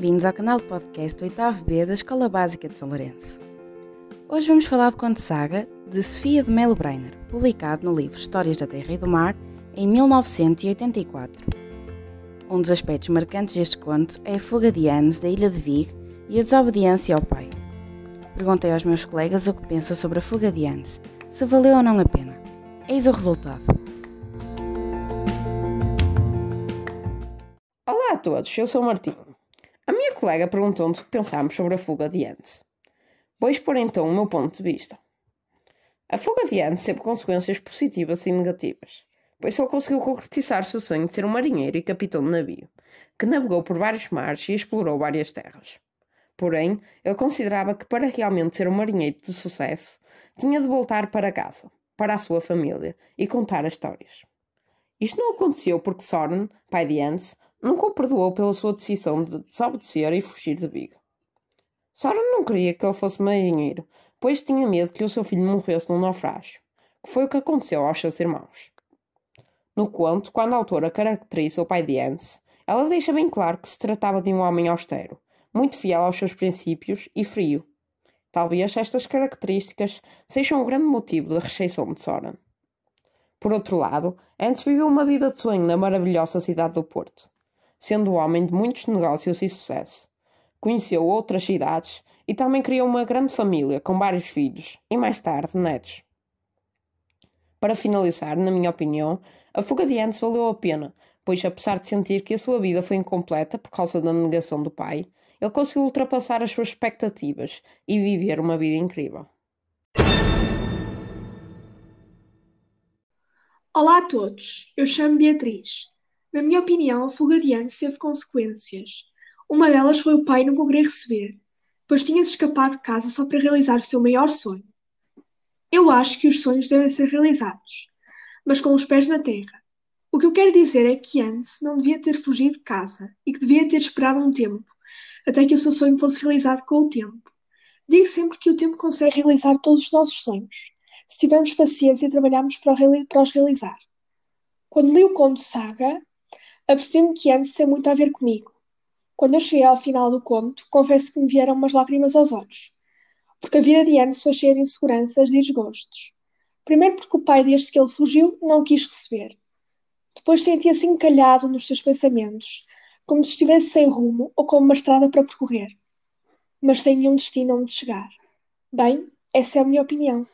Bem-vindos ao canal de podcast 8 B da Escola Básica de São Lourenço. Hoje vamos falar do conto saga de Sofia de Melo Breiner, publicado no livro Histórias da Terra e do Mar, em 1984. Um dos aspectos marcantes deste conto é a fuga de Hans da ilha de Vig e a desobediência ao pai. Perguntei aos meus colegas o que pensam sobre a fuga de Hans, se valeu ou não a pena. Eis o resultado. Olá a todos, eu sou o Martinho. A minha colega perguntou-nos o que pensámos sobre a fuga de Hans. Vou expor então o meu ponto de vista. A fuga de Hans teve consequências positivas e negativas, pois ele conseguiu concretizar seu sonho de ser um marinheiro e capitão de navio, que navegou por vários mares e explorou várias terras. Porém, ele considerava que para realmente ser um marinheiro de sucesso, tinha de voltar para casa, para a sua família, e contar as histórias. Isto não aconteceu porque Soren, pai de Hans, nunca o perdoou pela sua decisão de desobedecer e fugir de Vigo. Soren não queria que ele fosse marinheiro, pois tinha medo que o seu filho morresse num naufrágio, que foi o que aconteceu aos seus irmãos. No conto, quando a autora caracteriza o pai de Hans, ela deixa bem claro que se tratava de um homem austero, muito fiel aos seus princípios e frio. Talvez estas características sejam o grande motivo da rejeição de Soren. Por outro lado, Hans viveu uma vida de sonho na maravilhosa cidade do Porto sendo homem de muitos negócios e sucesso. Conheceu outras cidades e também criou uma grande família com vários filhos e mais tarde netos. Para finalizar, na minha opinião, a fuga de Hans valeu a pena, pois apesar de sentir que a sua vida foi incompleta por causa da negação do pai, ele conseguiu ultrapassar as suas expectativas e viver uma vida incrível. Olá a todos, eu chamo Beatriz. Na minha opinião, a fuga de Hans teve consequências. Uma delas foi o pai nunca o querer receber, pois tinha-se escapado de casa só para realizar o seu maior sonho. Eu acho que os sonhos devem ser realizados, mas com os pés na terra. O que eu quero dizer é que Hans não devia ter fugido de casa e que devia ter esperado um tempo, até que o seu sonho fosse realizado com o tempo. Digo sempre que o tempo consegue realizar todos os nossos sonhos, se tivermos paciência e trabalharmos para, os realizar. Quando li o conto Saga, Apercebi-me que Hans tem muito a ver comigo. Quando eu cheguei ao final do conto, confesso que me vieram umas lágrimas aos olhos. Porque a vida de Hans foi cheia de inseguranças e desgostos. Primeiro porque o pai, desde que ele fugiu, não quis receber. Depois sentia-se encalhado nos seus pensamentos, como se estivesse sem rumo ou com uma estrada para percorrer, mas sem nenhum destino onde chegar. Bem, essa é a minha opinião.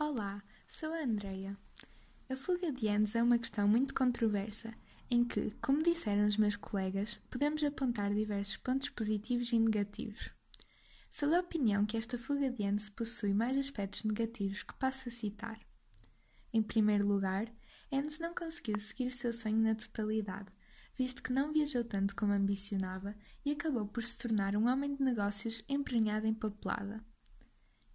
Olá, Sou a Andreia. A fuga de anos é uma questão muito controversa, em que, como disseram os meus colegas, podemos apontar diversos pontos positivos e negativos. Sou da opinião que esta fuga de anos possui mais aspectos negativos que passo a citar. Em primeiro lugar, Enz não conseguiu seguir o seu sonho na totalidade, visto que não viajou tanto como ambicionava e acabou por se tornar um homem de negócios emprenhado em papelada.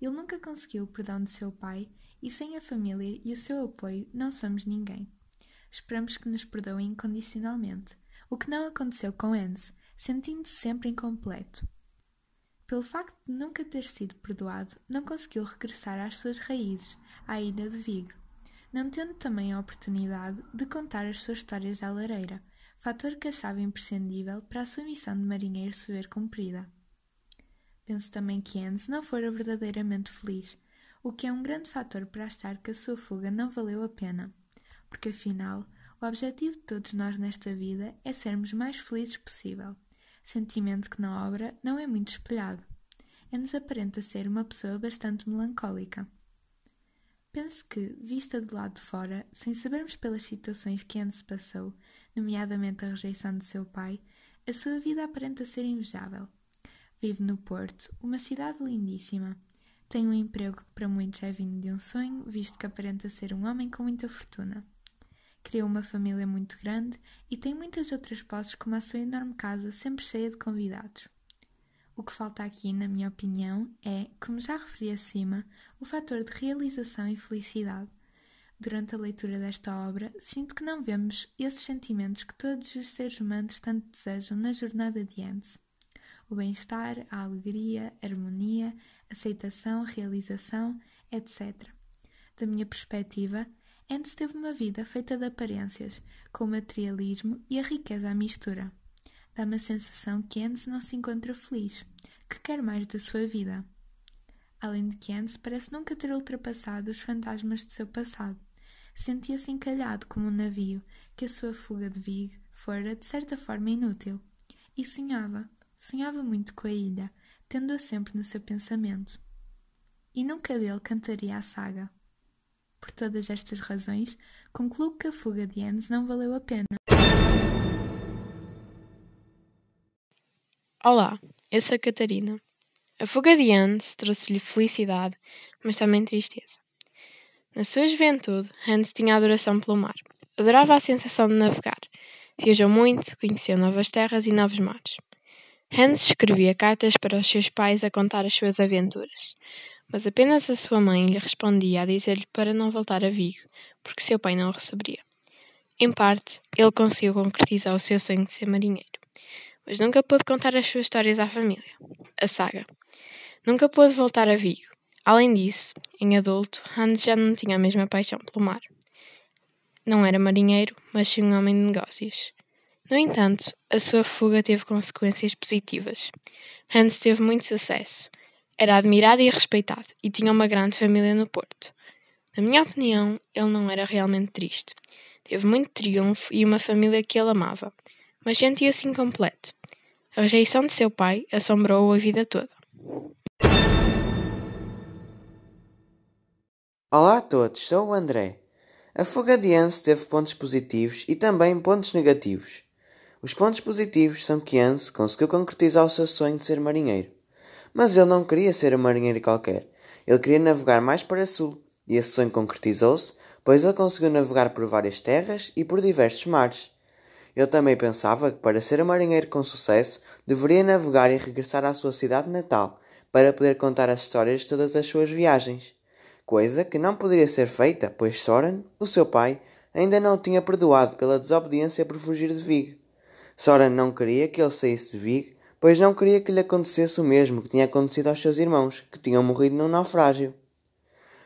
Ele nunca conseguiu o perdão de seu pai e sem a família e o seu apoio não somos ninguém. Esperamos que nos perdoem incondicionalmente, o que não aconteceu com Enz, sentindo-se sempre incompleto. Pelo facto de nunca ter sido perdoado, não conseguiu regressar às suas raízes, à ilha de Vigo, não tendo também a oportunidade de contar as suas histórias à lareira, fator que achava imprescindível para a sua missão de marinheiro se ver cumprida. Penso também que Enz não fora verdadeiramente feliz, o que é um grande fator para achar que a sua fuga não valeu a pena, porque afinal, o objetivo de todos nós nesta vida é sermos mais felizes possível, sentimento que na obra não é muito espelhado. É-nos aparenta ser uma pessoa bastante melancólica. Penso que, vista do lado de fora, sem sabermos pelas situações que antes passou, nomeadamente a rejeição do seu pai, a sua vida aparenta ser invejável. Vive no Porto, uma cidade lindíssima, tem um emprego que para muitos é vindo de um sonho, visto que aparenta ser um homem com muita fortuna. Criou uma família muito grande e tem muitas outras posses, como a sua enorme casa, sempre cheia de convidados. O que falta aqui, na minha opinião, é, como já referi acima, o fator de realização e felicidade. Durante a leitura desta obra, sinto que não vemos esses sentimentos que todos os seres humanos tanto desejam na jornada adiante o bem-estar, a alegria, harmonia, aceitação, realização, etc. Da minha perspectiva, Hans teve uma vida feita de aparências, com o materialismo e a riqueza à mistura. Dá-me a sensação que Hans não se encontra feliz, que quer mais da sua vida. Além de que Hans parece nunca ter ultrapassado os fantasmas de seu passado. Sentia-se encalhado como um navio, que a sua fuga de Vig fora, de certa forma, inútil. E sonhava, sonhava muito com a ilha, tendo-a sempre no seu pensamento. E nunca dele cantaria a saga. Por todas estas razões, concluo que a fuga de Hans não valeu a pena. Olá, eu sou a Catarina. A fuga de Hans trouxe-lhe felicidade, mas também tristeza. Na sua juventude, Hans tinha adoração pelo mar. Adorava a sensação de navegar. Viajou muito, conheceu novas terras e novos mares. Hans escrevia cartas para os seus pais a contar as suas aventuras mas apenas a sua mãe lhe respondia a dizer-lhe para não voltar a Vigo, porque seu pai não o receberia. Em parte, ele conseguiu concretizar o seu sonho de ser marinheiro, mas nunca pôde contar as suas histórias à família. A saga. Nunca pôde voltar a Vigo. Além disso, em adulto, Hans já não tinha a mesma paixão pelo mar. Não era marinheiro, mas sim um homem de negócios. No entanto, a sua fuga teve consequências positivas. Hans teve muito sucesso, era admirado e respeitado, e tinha uma grande família no Porto. Na minha opinião, ele não era realmente triste. Teve muito triunfo e uma família que ele amava, mas sentia-se incompleto. A rejeição de seu pai assombrou-o a vida toda. Olá a todos, sou o André. A fuga de Anse teve pontos positivos e também pontos negativos. Os pontos positivos são que Anse conseguiu concretizar o seu sonho de ser marinheiro. Mas ele não queria ser um marinheiro qualquer. Ele queria navegar mais para sul, e esse sonho concretizou-se, pois ele conseguiu navegar por várias terras e por diversos mares. Ele também pensava que para ser um marinheiro com sucesso, deveria navegar e regressar à sua cidade natal, para poder contar as histórias de todas as suas viagens. Coisa que não poderia ser feita, pois Soren, o seu pai, ainda não o tinha perdoado pela desobediência por fugir de Vig. Soren não queria que ele saísse de Vig pois não queria que lhe acontecesse o mesmo que tinha acontecido aos seus irmãos, que tinham morrido num naufrágio.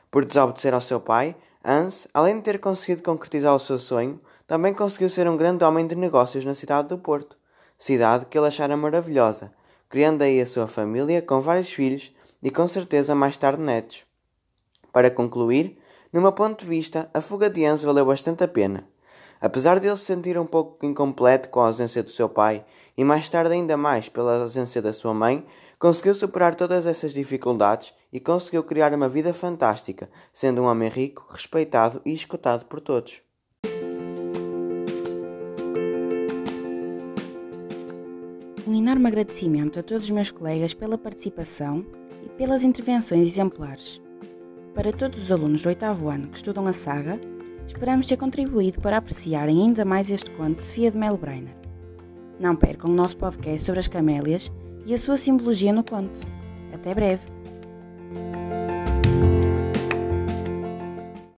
Por desobedecer ao seu pai, Hans, além de ter conseguido concretizar o seu sonho, também conseguiu ser um grande homem de negócios na cidade do Porto, cidade que ele achara maravilhosa, criando aí a sua família com vários filhos e com certeza mais tarde netos. Para concluir, no meu ponto de vista, a fuga de Hans valeu bastante a pena. Apesar de ele se sentir um pouco incompleto com a ausência do seu pai e mais tarde ainda mais pela ausência da sua mãe, conseguiu superar todas essas dificuldades e conseguiu criar uma vida fantástica, sendo um homem rico, respeitado e escutado por todos. Um enorme agradecimento a todos os meus colegas pela participação e pelas intervenções exemplares. Para todos os alunos do oitavo ano que estudam a saga, Esperamos ter contribuído para apreciarem ainda mais este conto de Sofia de Melo Breiner. Não percam o nosso podcast sobre as camélias e a sua simbologia no conto. Até breve!